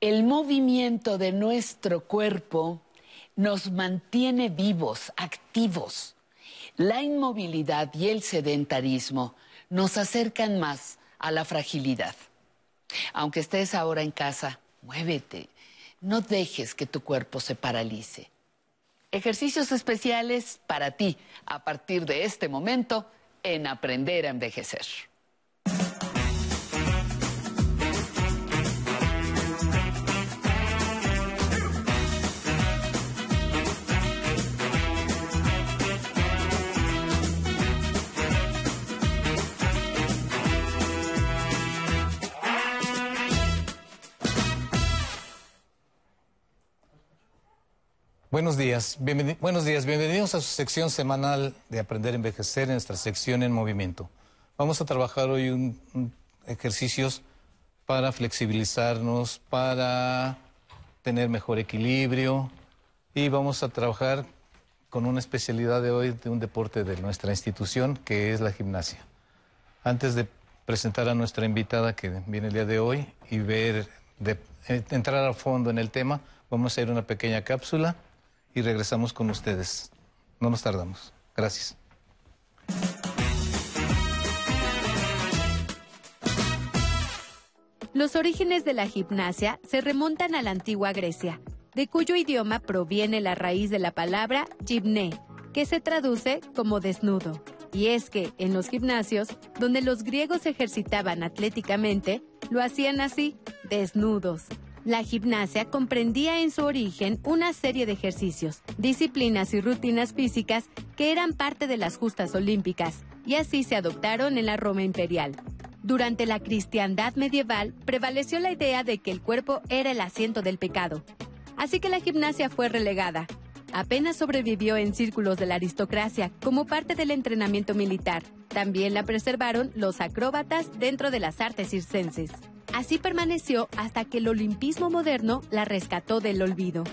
El movimiento de nuestro cuerpo nos mantiene vivos, activos. La inmovilidad y el sedentarismo nos acercan más a la fragilidad. Aunque estés ahora en casa, muévete. No dejes que tu cuerpo se paralice. Ejercicios especiales para ti a partir de este momento en Aprender a Envejecer. Buenos días, buenos días, bienvenidos a su sección semanal de Aprender a Envejecer, en nuestra sección en movimiento. Vamos a trabajar hoy un, ejercicios para flexibilizarnos, para tener mejor equilibrio y vamos a trabajar con una especialidad de hoy de un deporte de nuestra institución que es la gimnasia. Antes de presentar a nuestra invitada que viene el día de hoy y ver, de, eh, entrar a fondo en el tema, vamos a hacer una pequeña cápsula y regresamos con ustedes. No nos tardamos. Gracias. Los orígenes de la gimnasia se remontan a la antigua Grecia, de cuyo idioma proviene la raíz de la palabra gymné, que se traduce como desnudo. Y es que en los gimnasios, donde los griegos ejercitaban atléticamente, lo hacían así, desnudos. La gimnasia comprendía en su origen una serie de ejercicios, disciplinas y rutinas físicas que eran parte de las justas olímpicas, y así se adoptaron en la Roma imperial. Durante la cristiandad medieval prevaleció la idea de que el cuerpo era el asiento del pecado, así que la gimnasia fue relegada. Apenas sobrevivió en círculos de la aristocracia como parte del entrenamiento militar. También la preservaron los acróbatas dentro de las artes circenses. Así permaneció hasta que el olimpismo moderno la rescató del olvido.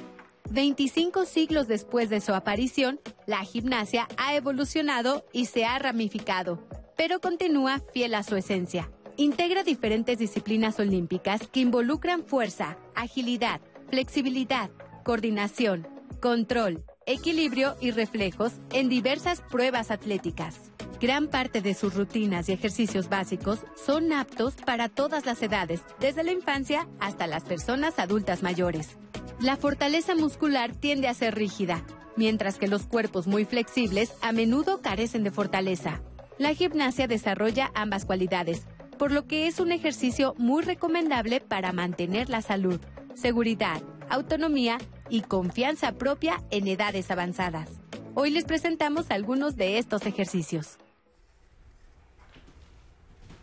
25 siglos después de su aparición, la gimnasia ha evolucionado y se ha ramificado, pero continúa fiel a su esencia. Integra diferentes disciplinas olímpicas que involucran fuerza, agilidad, flexibilidad, coordinación, control, equilibrio y reflejos en diversas pruebas atléticas. Gran parte de sus rutinas y ejercicios básicos son aptos para todas las edades, desde la infancia hasta las personas adultas mayores. La fortaleza muscular tiende a ser rígida, mientras que los cuerpos muy flexibles a menudo carecen de fortaleza. La gimnasia desarrolla ambas cualidades, por lo que es un ejercicio muy recomendable para mantener la salud, seguridad, autonomía y confianza propia en edades avanzadas. Hoy les presentamos algunos de estos ejercicios.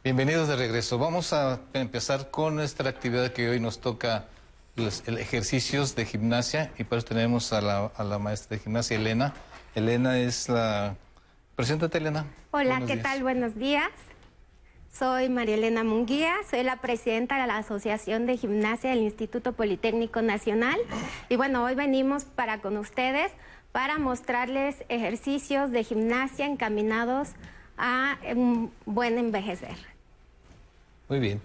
Bienvenidos de regreso. Vamos a empezar con nuestra actividad que hoy nos toca los ejercicios de gimnasia y por eso tenemos a la, maestra de gimnasia, Elena. Elena es la... Preséntate, Elena. Hola, ¿qué tal? Buenos días. Soy María Elena Munguía, soy la presidenta de la Asociación de Gimnasia del Instituto Politécnico Nacional. Y bueno, hoy venimos para con ustedes para mostrarles ejercicios de gimnasia encaminados a un buen envejecer. Muy bien.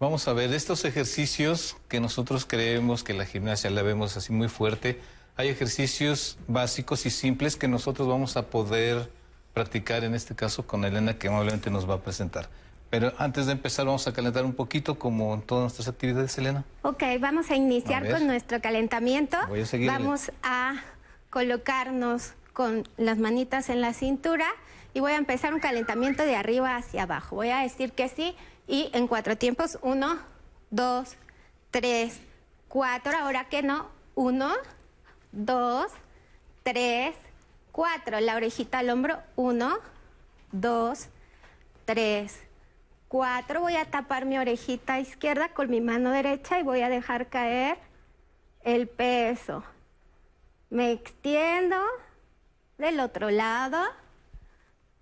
Vamos a ver estos ejercicios que nosotros creemos que la gimnasia la vemos así muy fuerte. Hay ejercicios básicos y simples que nosotros vamos a poder practicar en este caso con Elena que amablemente nos va a presentar. Pero antes de empezar vamos a calentar un poquito como en todas nuestras actividades, Elena. Ok, vamos a iniciar con nuestro calentamiento. Voy a seguir. Vamos a colocarnos con las manitas en la cintura y voy a empezar un calentamiento de arriba hacia abajo. Voy a decir que sí y en cuatro tiempos, uno, dos, tres, cuatro. Ahora que no, uno, dos, tres, cuatro. La orejita al hombro, uno, dos, tres, cuatro. Voy a tapar mi orejita izquierda con mi mano derecha y voy a dejar caer el peso. Me extiendo del otro lado.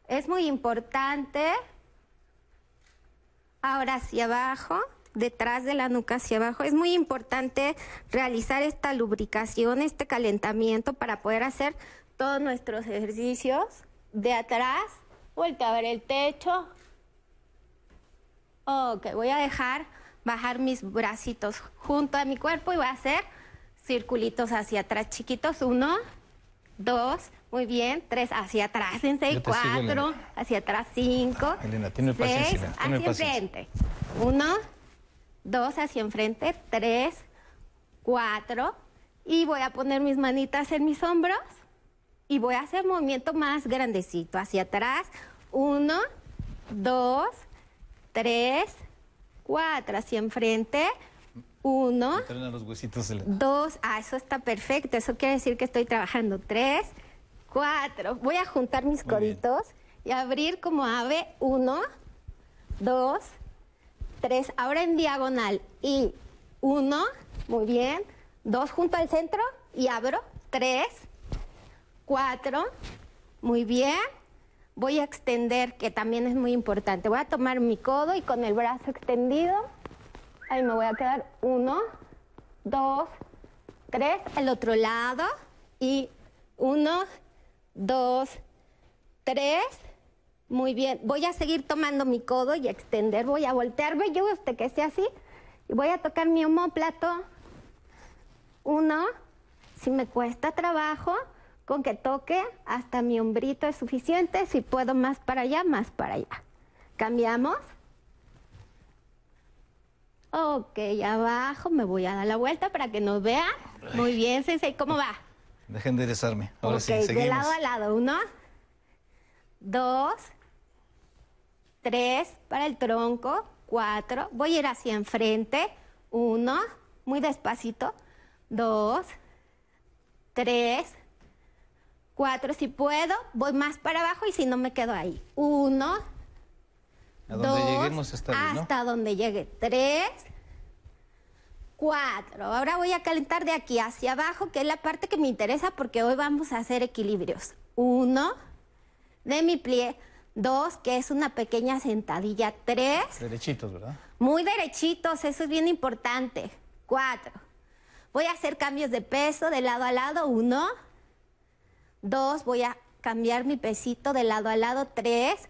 Es muy importante Ahora hacia abajo, detrás de la nuca hacia abajo. Es muy importante realizar esta lubricación, este calentamiento para poder hacer todos nuestros ejercicios. De atrás, vuelta a ver el techo. Ok, voy a dejar bajar mis bracitos junto a mi cuerpo y voy a hacer circulitos hacia atrás chiquitos. Uno, dos, muy bien. Tres hacia atrás, te sigo, Cuatro, hacia atrás. Cinco, Elena, tiene seis, paciencia, tiene hacia paciencia. enfrente. Uno, dos hacia enfrente. Tres, cuatro. Y voy a poner mis manitas en mis hombros. Y voy a hacer movimiento más grandecito. Hacia atrás. Uno, dos, tres, cuatro. Hacia enfrente. Uno, los huesitos, Elena. dos. Ah, eso está perfecto. Eso quiere decir que estoy trabajando. Tres, cuatro. Voy a juntar mis Muy bien. coditos y abrir como ave. Uno, dos, tres. Ahora en diagonal. Y uno, muy bien. Dos junto al centro y abro. Tres, cuatro. Muy bien. Voy a extender, que también es muy importante. Voy a tomar mi codo y con el brazo extendido. Ahí me voy a quedar. Uno, dos, tres. El otro lado. Y uno, dos, tres. Muy bien. Voy a seguir tomando mi codo y extender. Voy a voltearme yo, usted que sea así. Y voy a tocar mi homóplato. Uno, si me cuesta trabajo, con que toque hasta mi hombrito es suficiente. Si puedo más para allá, más para allá. Cambiamos. Ok, abajo me voy a dar la vuelta para que nos vea. Muy bien, Sensei, ¿cómo va? Deja enderezarme. Ahora sí, de seguimos. lado a lado. Uno, dos, tres para el tronco, cuatro. Voy a ir hacia enfrente. Uno, muy despacito. Dos, tres, cuatro. Si puedo, voy más para abajo y si no me quedo ahí. Uno, A donde dos, lleguemos está bien, ¿no? hasta donde llegue. Tres, cuatro. Ahora voy a calentar de aquí hacia abajo, que es la parte que me interesa porque hoy vamos a hacer equilibrios. Uno, de mi plie. Dos, que es una pequeña sentadilla. Tres, Derechitos, ¿verdad? muy derechitos, eso es bien importante. Cuatro. Voy a hacer cambios de peso de lado a lado. Uno. Dos. Voy a cambiar mi pesito de lado a lado. Tres.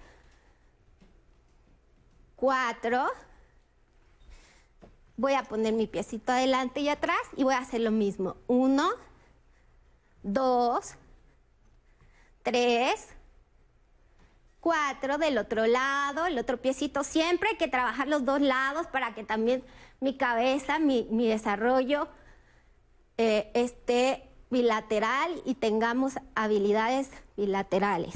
Cuatro. Voy a poner mi piecito adelante y atrás y voy a hacer lo mismo. Uno. Dos. Tres cuatro del otro lado, el otro piecito. Siempre hay que trabajar los dos lados para que también mi cabeza, mi, mi desarrollo eh, esté bilateral y tengamos habilidades bilaterales.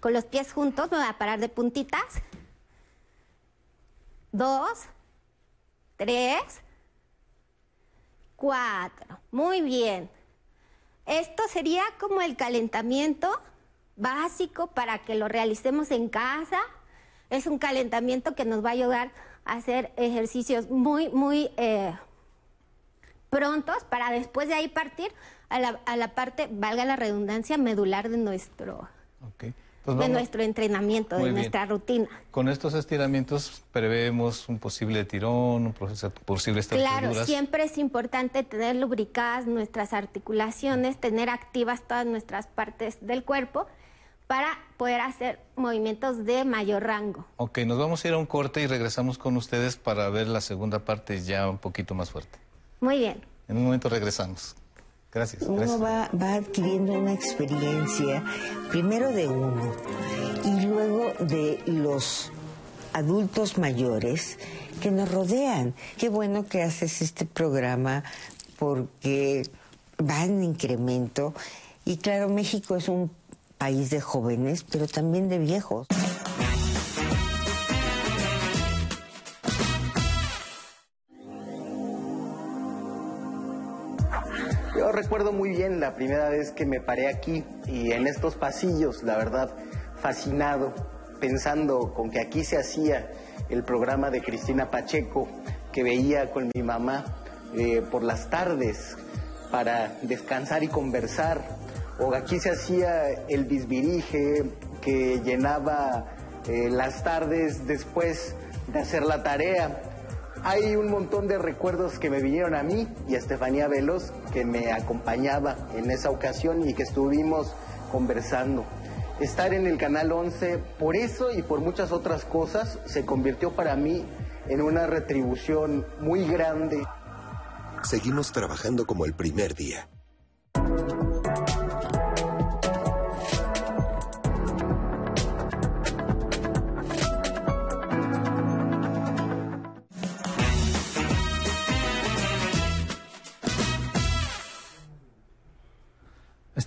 Con los pies juntos me voy a parar de puntitas. Dos, tres, cuatro. Muy bien. Esto sería como el calentamiento básico para que lo realicemos en casa. Es un calentamiento que nos va a ayudar a hacer ejercicios muy, muy eh, prontos para después de ahí partir a la, a la parte, valga la redundancia, medular de nuestro. Pues de nuestro entrenamiento, Muy de bien. nuestra rutina. Con estos estiramientos prevemos un posible tirón, un proceso- posibles Claro, siempre es importante tener lubricadas nuestras articulaciones, tener activas todas nuestras partes del cuerpo para poder hacer movimientos de mayor rango. Ok, nos vamos a ir a un corte y regresamos con ustedes para ver la segunda parte ya un poquito más fuerte. Muy bien. En un momento regresamos. Gracias. Uno gracias. va, va adquiriendo una experiencia, primero de uno y luego de los adultos mayores que nos rodean. Qué bueno que haces este programa porque va en incremento y claro, México es un país de jóvenes, pero también de viejos. Recuerdo muy bien la primera vez que me paré aquí y en estos pasillos, la verdad, fascinado, pensando con que aquí se hacía el programa de Cristina Pacheco que veía con mi mamá eh, por las tardes para descansar y conversar. O aquí se hacía el bisbirige que llenaba eh, las tardes después de hacer la tarea. Hay un montón de recuerdos que me vinieron a mí y a Estefanía Velos, que me acompañaba en esa ocasión y que estuvimos conversando. Estar en el Canal 11, por eso y por muchas otras cosas, se convirtió para mí en una retribución muy grande. Seguimos trabajando como el primer día.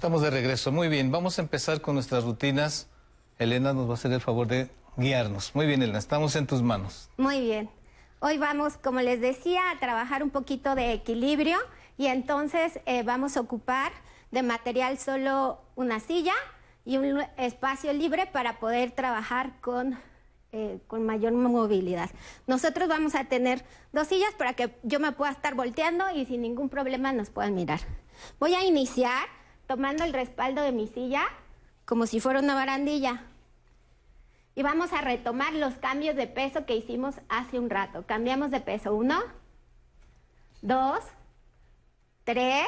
Estamos de regreso. Muy bien, vamos a empezar con nuestras rutinas. Elena nos va a hacer el favor de guiarnos. Muy bien, Elena, estamos en tus manos. Muy bien. Hoy vamos, como les decía, a trabajar un poquito de equilibrio y entonces eh, vamos a ocupar de material solo una silla y un espacio libre para poder trabajar con, eh, con mayor movilidad. Nosotros vamos a tener dos sillas para que yo me pueda estar volteando y sin ningún problema nos puedan mirar. Voy a iniciar tomando el respaldo de mi silla como si fuera una barandilla. Y vamos a retomar los cambios de peso que hicimos hace un rato. Cambiamos de peso. Uno, dos, tres,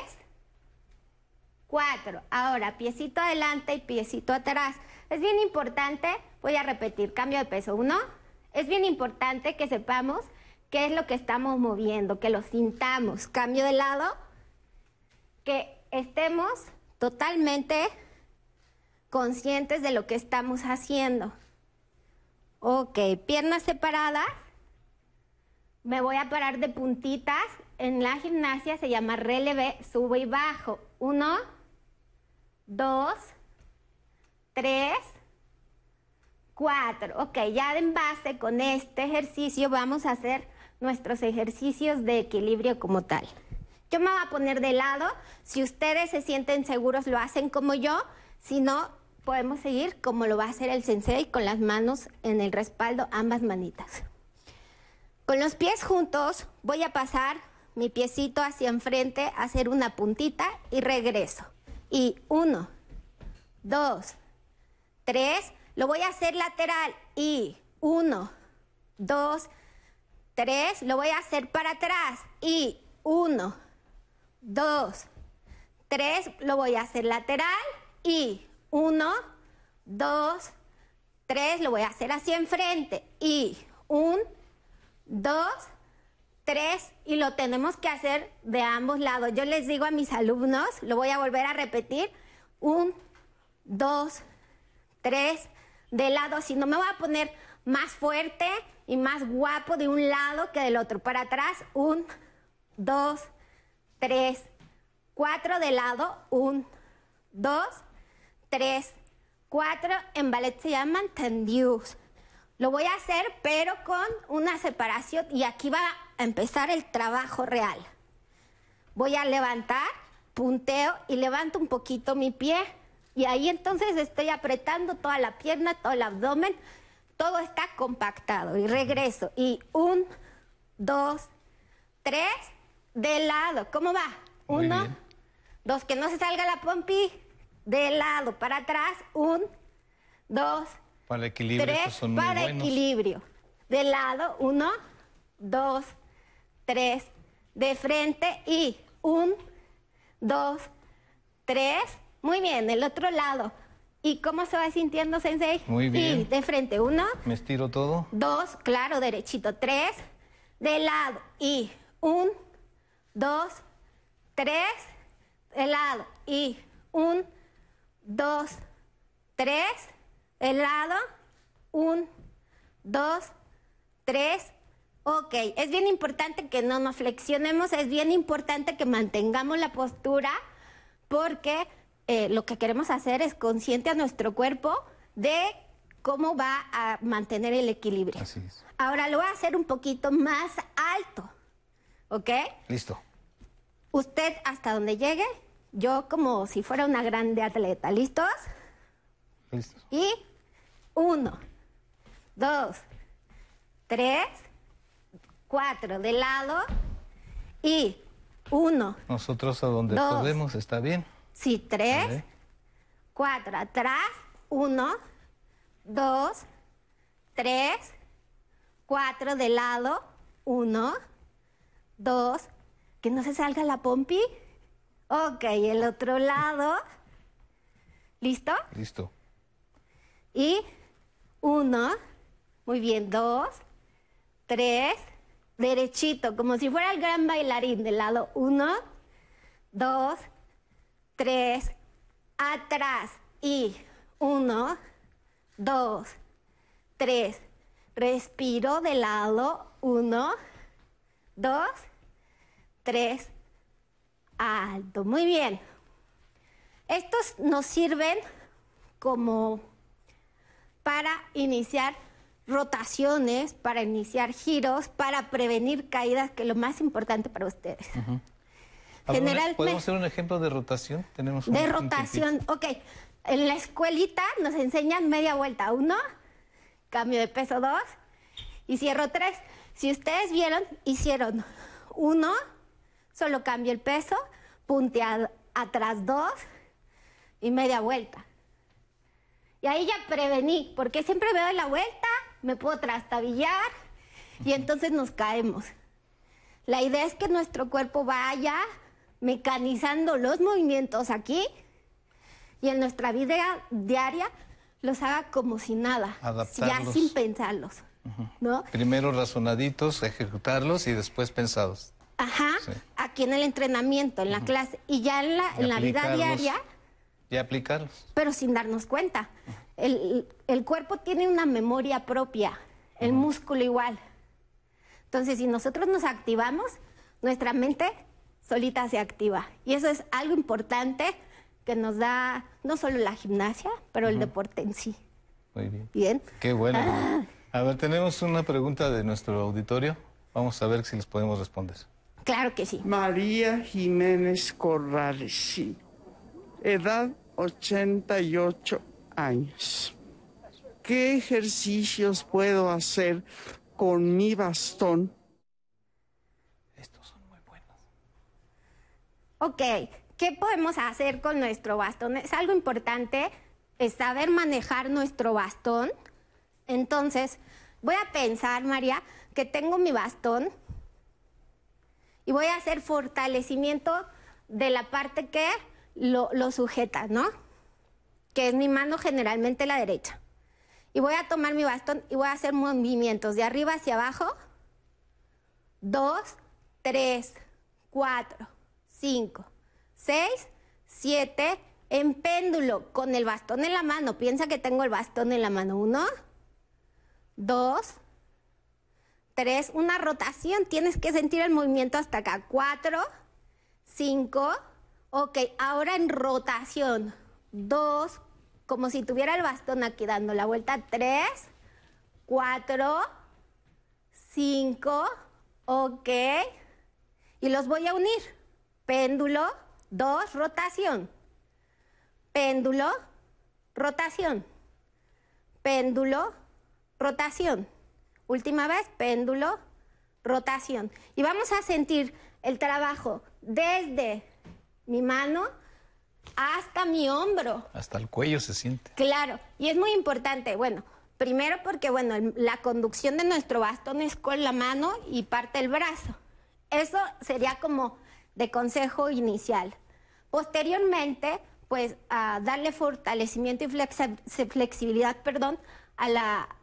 cuatro. Ahora, piecito adelante y piecito atrás. Es bien importante, voy a repetir, cambio de peso. Uno, es bien importante que sepamos qué es lo que estamos moviendo, que lo sintamos. Cambio de lado, que estemos totalmente conscientes de lo que estamos haciendo. Ok, piernas separadas. Me voy a parar de puntitas. En la gimnasia se llama relevé, subo y bajo. Uno, dos, tres, cuatro. Ok, ya en base con este ejercicio vamos a hacer nuestros ejercicios de equilibrio como tal. Yo me voy a poner de lado. Si ustedes se sienten seguros, lo hacen como yo. Si no, podemos seguir como lo va a hacer el sensei con las manos en el respaldo, ambas manitas. Con los pies juntos voy a pasar mi piecito hacia enfrente, hacer una puntita y regreso. Y uno, dos, tres, lo voy a hacer lateral y uno, dos, tres, lo voy a hacer para atrás y uno, dos, tres, lo voy a hacer lateral y uno, dos, tres, lo voy a hacer hacia enfrente. Y un, dos, tres, y lo tenemos que hacer de ambos lados. Yo les digo a mis alumnos, lo voy a volver a repetir, un, dos, tres, de lado. Si no me voy a poner más fuerte y más guapo de un lado que del otro. Para atrás, un, dos, tres, cuatro de lado, un, dos, tres, cuatro. En ballet se llaman tendius. Lo voy a hacer, pero con una separación y aquí va a empezar el trabajo real. Voy a levantar, punteo y levanto un poquito mi pie. Y ahí entonces estoy apretando toda la pierna, todo el abdomen. Todo está compactado. Y regreso. Y un, dos, tres, de lado. ¿Cómo va? Uno, dos, que no se salga la pompi de lado para atrás, un, dos, para equilibrio, tres, son para equilibrio. De lado, uno, dos, tres, de frente y un, dos, tres. Muy bien, el otro lado. ¿Y cómo se va sintiendo, Sensei? Muy bien. Y de frente, uno. Me estiro todo. Dos, claro, derechito. Tres, de lado. Y un, dos, tres, de lado. Y un, dos, tres, el lado, un, dos, tres, ok. Es bien importante que no nos flexionemos, es bien importante que mantengamos la postura porque eh, lo que queremos hacer es consciente a nuestro cuerpo de cómo va a mantener el equilibrio. Así es. Ahora lo voy a hacer un poquito más alto, ¿ok? Listo. Usted hasta donde llegue, yo como si fuera una grande atleta. ¿Listos? Listo. Y uno, dos, tres, cuatro de lado y uno. Nosotros a donde dos. podemos, ¿está bien? Sí, tres, Vale. cuatro atrás, uno, dos, tres, cuatro de lado, uno, dos, que no se salga la pompi. Ok, el otro lado. ¿Listo? Listo. Y uno, muy bien, dos, tres, derechito, como si fuera el gran bailarín del lado uno, dos, tres, atrás y uno, dos, tres, respiro de lado, uno, dos, tres, alto. Muy bien. Estos nos sirven como para iniciar rotaciones, para iniciar giros, para prevenir caídas, que es lo más importante para ustedes. Generalmente, ¿Podemos hacer un ejemplo de rotación? Tenemos de rotación, ok. En la escuelita nos enseñan media vuelta, uno, cambio de peso dos y cierro tres. Si ustedes vieron, hicieron uno, solo cambio el peso, punte atrás dos y media vuelta. Y ahí ya prevení, porque siempre veo la vuelta, me puedo trastabillar y entonces nos caemos. La idea es que nuestro cuerpo vaya mecanizando los movimientos aquí y en nuestra vida diaria los haga como si nada, ya sin pensarlos. ¿no? Primero razonaditos, ejecutarlos y después pensados. Ajá, aquí en el entrenamiento, en la clase, y ya en la, en la vida diaria. Y aplicarlos. Pero sin darnos cuenta. El, cuerpo tiene una memoria propia, el músculo igual. Entonces, si nosotros nos activamos, nuestra mente solita se activa. Y eso es algo importante que nos da no solo la gimnasia, pero el deporte en sí. Muy bien. Bien. Qué bueno. Ah. A ver, tenemos una pregunta de nuestro auditorio. Vamos a ver si les podemos responder. Claro que sí. María Jiménez Corrales, sí. Edad 88 años. ¿Qué ejercicios puedo hacer con mi bastón? Estos son muy buenos. Ok, ¿qué podemos hacer con nuestro bastón? Es algo importante, es saber manejar nuestro bastón. Entonces, voy a pensar, María, que tengo mi bastón y voy a hacer fortalecimiento de la parte que lo, sujeta, ¿no? Que es mi mano generalmente la derecha. Y voy a tomar mi bastón y voy a hacer movimientos de arriba hacia abajo. Dos, tres, cuatro, cinco, seis, siete, en péndulo, con el bastón en la mano. Piensa que tengo el bastón en la mano. Uno, dos, Tres, una rotación. Tienes que sentir el movimiento hasta acá. Cuatro, cinco. Ok, ahora en rotación. Dos, como si tuviera el bastón aquí dando la vuelta. Tres, cuatro, cinco. Ok. Y los voy a unir. Péndulo, dos, rotación. Péndulo, rotación. Péndulo, rotación. Última vez, péndulo, rotación. Y vamos a sentir el trabajo desde mi mano hasta mi hombro. Hasta el cuello se siente. Claro, y es muy importante, bueno, primero porque, bueno, la conducción de nuestro bastón es con la mano y parte el brazo. Eso sería como de consejo inicial. Posteriormente, pues, a darle fortalecimiento y flexibilidad, perdón, a la,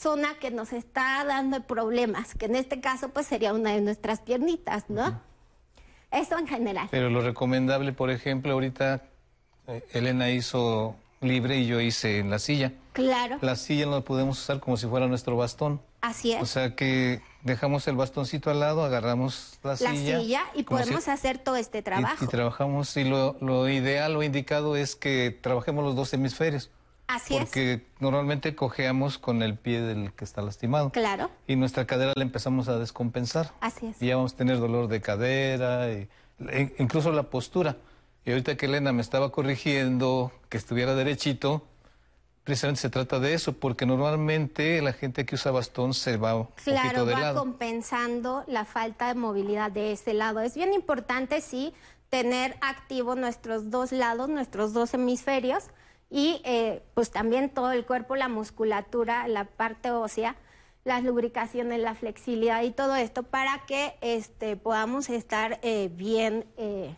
zona que nos está dando problemas, que en este caso pues sería una de nuestras piernitas, ¿no? Eso en general. Pero lo recomendable, por ejemplo, ahorita eh, Elena hizo libre y yo hice en la silla. Claro. La silla la podemos usar como si fuera nuestro bastón. Así es. O sea que dejamos el bastoncito al lado, agarramos la, silla. La silla y podemos hacer todo este trabajo. Y, trabajamos, y lo, lo ideal, lo indicado es que trabajemos los dos hemisferios. Así porque normalmente cojeamos con el pie del que está lastimado. Claro. Y nuestra cadera la empezamos a descompensar. Así es. Y ya vamos a tener dolor de cadera, y, e, incluso la postura. Y ahorita que Elena me estaba corrigiendo que estuviera derechito, precisamente se trata de eso, porque normalmente la gente que usa bastón se va un claro, de va compensando la falta de movilidad de ese lado. Es bien importante, sí, tener activos nuestros dos lados, nuestros dos hemisferios, y eh, pues también todo el cuerpo, la musculatura, la parte ósea, las lubricaciones, la flexibilidad y todo esto para que este, podamos estar eh, bien eh,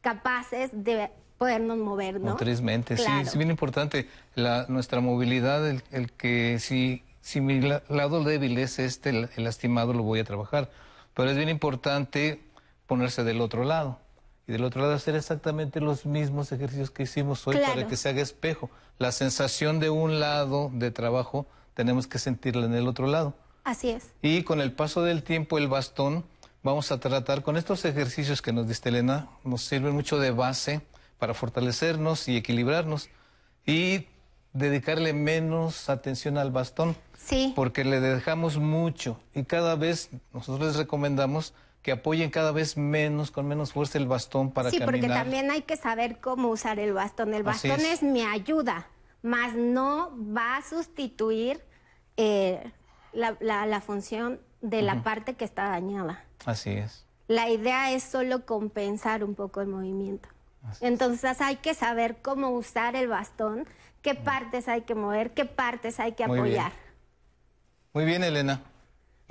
capaces de podernos mover, ¿no? Motrizmente, sí, es bien importante la, nuestra movilidad, el, que si si mi lado débil es este, el, lastimado, lo voy a trabajar. Pero es bien importante ponerse del otro lado. Y del otro lado hacer exactamente los mismos ejercicios que hicimos hoy para que se haga espejo. La sensación de un lado de trabajo tenemos que sentirla en el otro lado. Así es. Y con el paso del tiempo, el bastón, vamos a tratar con estos ejercicios que nos diste Elena, nos sirven mucho de base para fortalecernos y equilibrarnos. Y dedicarle menos atención al bastón. Sí. Porque le dejamos mucho y cada vez nosotros les recomendamos que apoyen cada vez menos, con menos fuerza el bastón para sí, caminar. Sí, porque también hay que saber cómo usar el bastón. El bastón es. mi ayuda, más no va a sustituir eh, la, función de la parte que está dañada. Así es. La idea es solo compensar un poco el movimiento. Entonces hay que saber cómo usar el bastón qué partes hay que mover, qué partes hay que apoyar. Muy bien, Elena.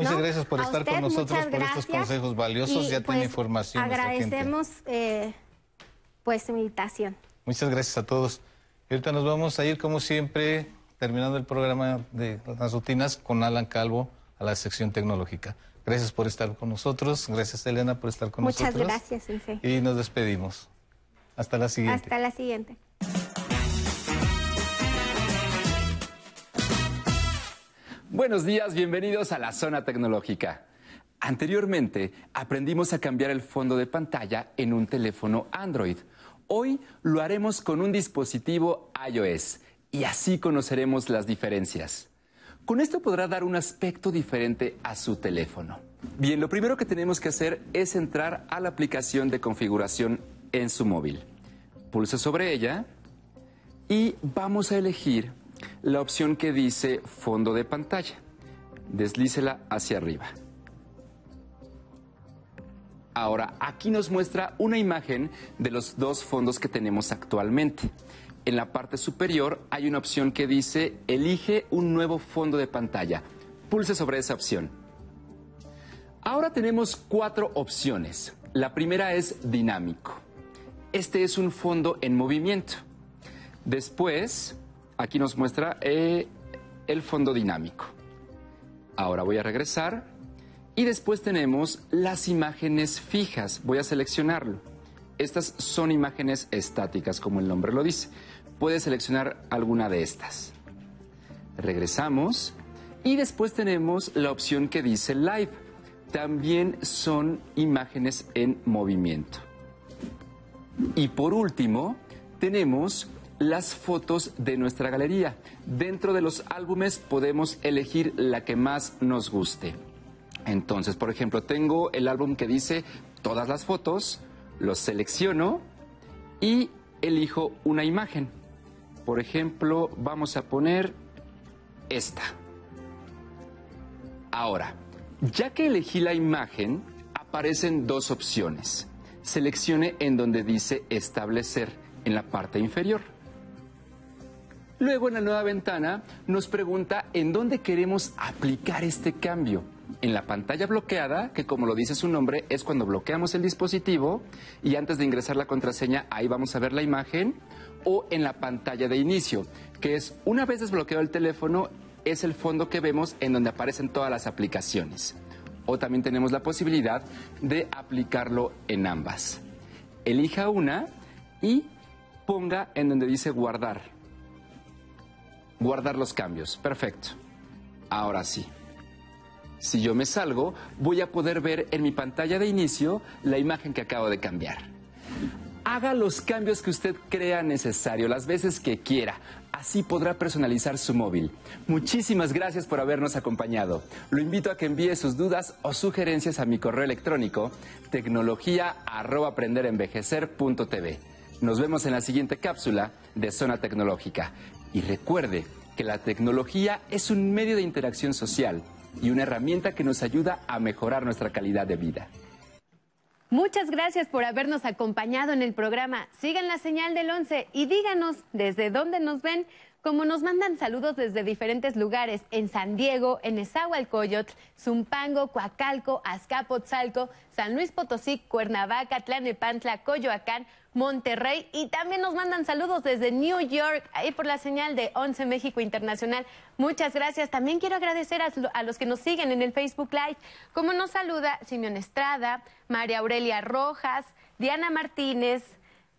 Muchas gracias por estar con nosotros, por estos consejos valiosos. ya tiene pues, información. Agradecemos eh, pues su invitación. Muchas gracias a todos. Y ahorita nos vamos a ir, como siempre, terminando el programa de las rutinas con Alan Calvo a la sección tecnológica. Gracias por estar con nosotros. Gracias, Elena, por estar con nosotros. Muchas gracias, Infe. Y nos despedimos. Hasta la siguiente. Hasta la siguiente. Buenos días, bienvenidos a la zona tecnológica. Anteriormente aprendimos a cambiar el fondo de pantalla en un teléfono Android. Hoy lo haremos con un dispositivo iOS y así conoceremos las diferencias. Con esto podrá dar un aspecto diferente a su teléfono. Bien, lo primero que tenemos que hacer es entrar a la aplicación de configuración en su móvil. Pulse sobre ella y vamos a elegir la opción que dice fondo de pantalla. Deslícela hacia arriba. Ahora, aquí nos muestra una imagen de los dos fondos que tenemos actualmente. En la parte superior hay una opción que dice elige un nuevo fondo de pantalla. Pulse sobre esa opción. Ahora tenemos cuatro opciones. La primera es dinámico. Este es un fondo en movimiento. Después aquí nos muestra eh, el fondo dinámico. Ahora voy a regresar y después tenemos las imágenes fijas. Voy a seleccionarlo. Estas son imágenes estáticas, como el nombre lo dice. Puedes seleccionar alguna de estas. Regresamos y después tenemos la opción que dice Live. También son imágenes en movimiento. Y por último, tenemos las fotos de nuestra galería. Dentro de los álbumes podemos elegir la que más nos guste. Entonces, por ejemplo, tengo el álbum que dice todas las fotos, los selecciono y elijo una imagen. Por ejemplo, vamos a poner esta. Ahora, ya que elegí la imagen, aparecen dos opciones. Seleccione en donde dice establecer en la parte inferior. Luego en la nueva ventana nos pregunta en dónde queremos aplicar este cambio. En la pantalla bloqueada, que como lo dice su nombre, es cuando bloqueamos el dispositivo y antes de ingresar la contraseña ahí vamos a ver la imagen, o en la pantalla de inicio, que es una vez desbloqueado el teléfono, es el fondo que vemos en donde aparecen todas las aplicaciones. O también tenemos la posibilidad de aplicarlo en ambas. Elija una y ponga en donde dice guardar guardar los cambios. Perfecto. Ahora sí. Si yo me salgo, voy a poder ver en mi pantalla de inicio la imagen que acabo de cambiar. Haga los cambios que usted crea necesario, las veces que quiera. Así podrá personalizar su móvil. Muchísimas gracias por habernos acompañado. Lo invito a que envíe sus dudas o sugerencias a mi correo electrónico tecnología@aprenderenvejecer.tv. Nos vemos en la siguiente cápsula de Zona Tecnológica. Y recuerde que la tecnología es un medio de interacción social y una herramienta que nos ayuda a mejorar nuestra calidad de vida. Muchas gracias por habernos acompañado en el programa. Sigan la señal del 11 y díganos desde dónde nos ven como nos mandan saludos desde diferentes lugares, en San Diego, en Esahualcoyotl, Zumpango, Coacalco, Azcapotzalco, San Luis Potosí, Cuernavaca, Tlanepantla, Coyoacán, Monterrey y también nos mandan saludos desde New York, ahí por la señal de 11 México Internacional. Muchas gracias. También quiero agradecer a, a los que nos siguen en el Facebook Live, como nos saluda Simeón Estrada, María Aurelia Rojas, Diana Martínez,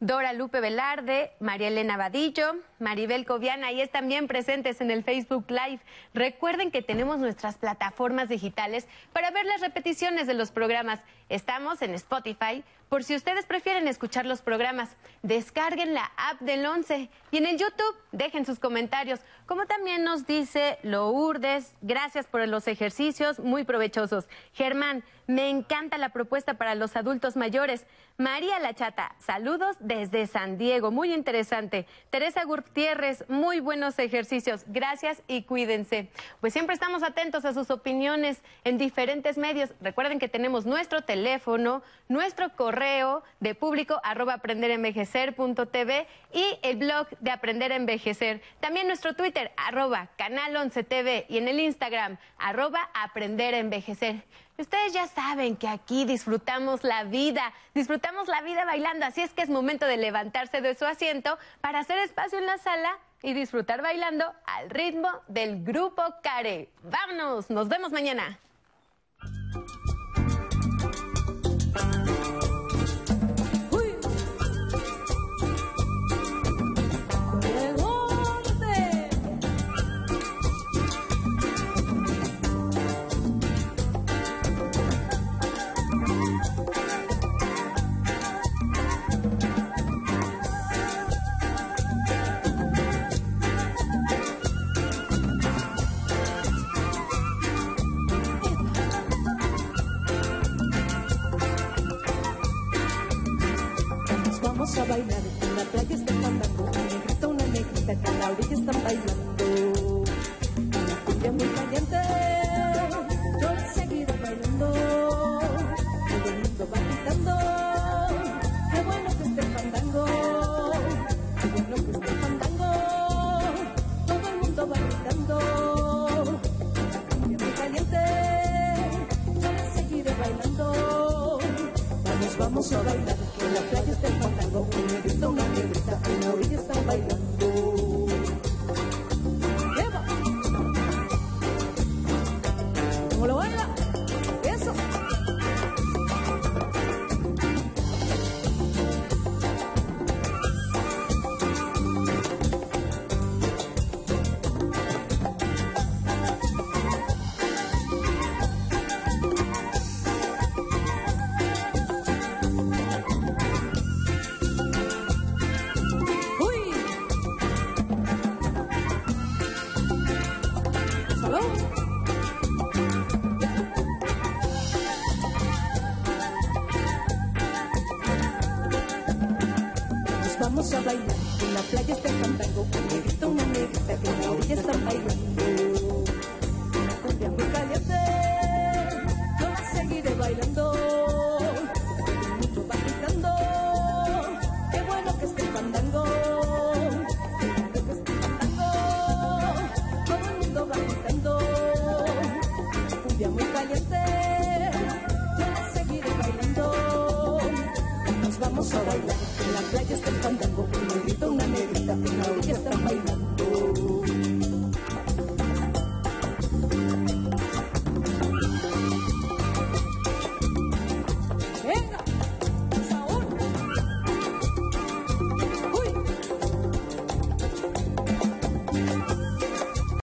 Dora Lupe Velarde, María Elena Vadillo, Maribel Coviana, ahí están bien presentes en el Facebook Live. Recuerden que tenemos nuestras plataformas digitales para ver las repeticiones de los programas. Estamos en Spotify, por si ustedes prefieren escuchar los programas. Descarguen la app del 11 y en el YouTube dejen sus comentarios. Como también nos dice Lourdes, gracias por los ejercicios, muy provechosos. Germán, me encanta la propuesta para los adultos mayores. María La Chata, saludos desde San Diego, muy interesante. Teresa Gutiérrez, muy buenos ejercicios. Gracias y cuídense. Pues siempre estamos atentos a sus opiniones en diferentes medios. Recuerden que tenemos nuestro teléfono, nuestro correo de público arroba aprenderenvejecer.tv y el blog de Aprender a Envejecer. También nuestro Twitter arroba canal 11 TV y en el Instagram arroba Aprender a Envejecer. Ustedes ya saben que aquí disfrutamos la vida, disfrutamos la vida bailando, así es que es momento de levantarse de su asiento para hacer espacio en la sala y disfrutar bailando al ritmo del grupo Care. Vámonos, nos vemos mañana. Vamos a bailar, en la playa está el fandango, una negrita, una negrita, que en la orilla.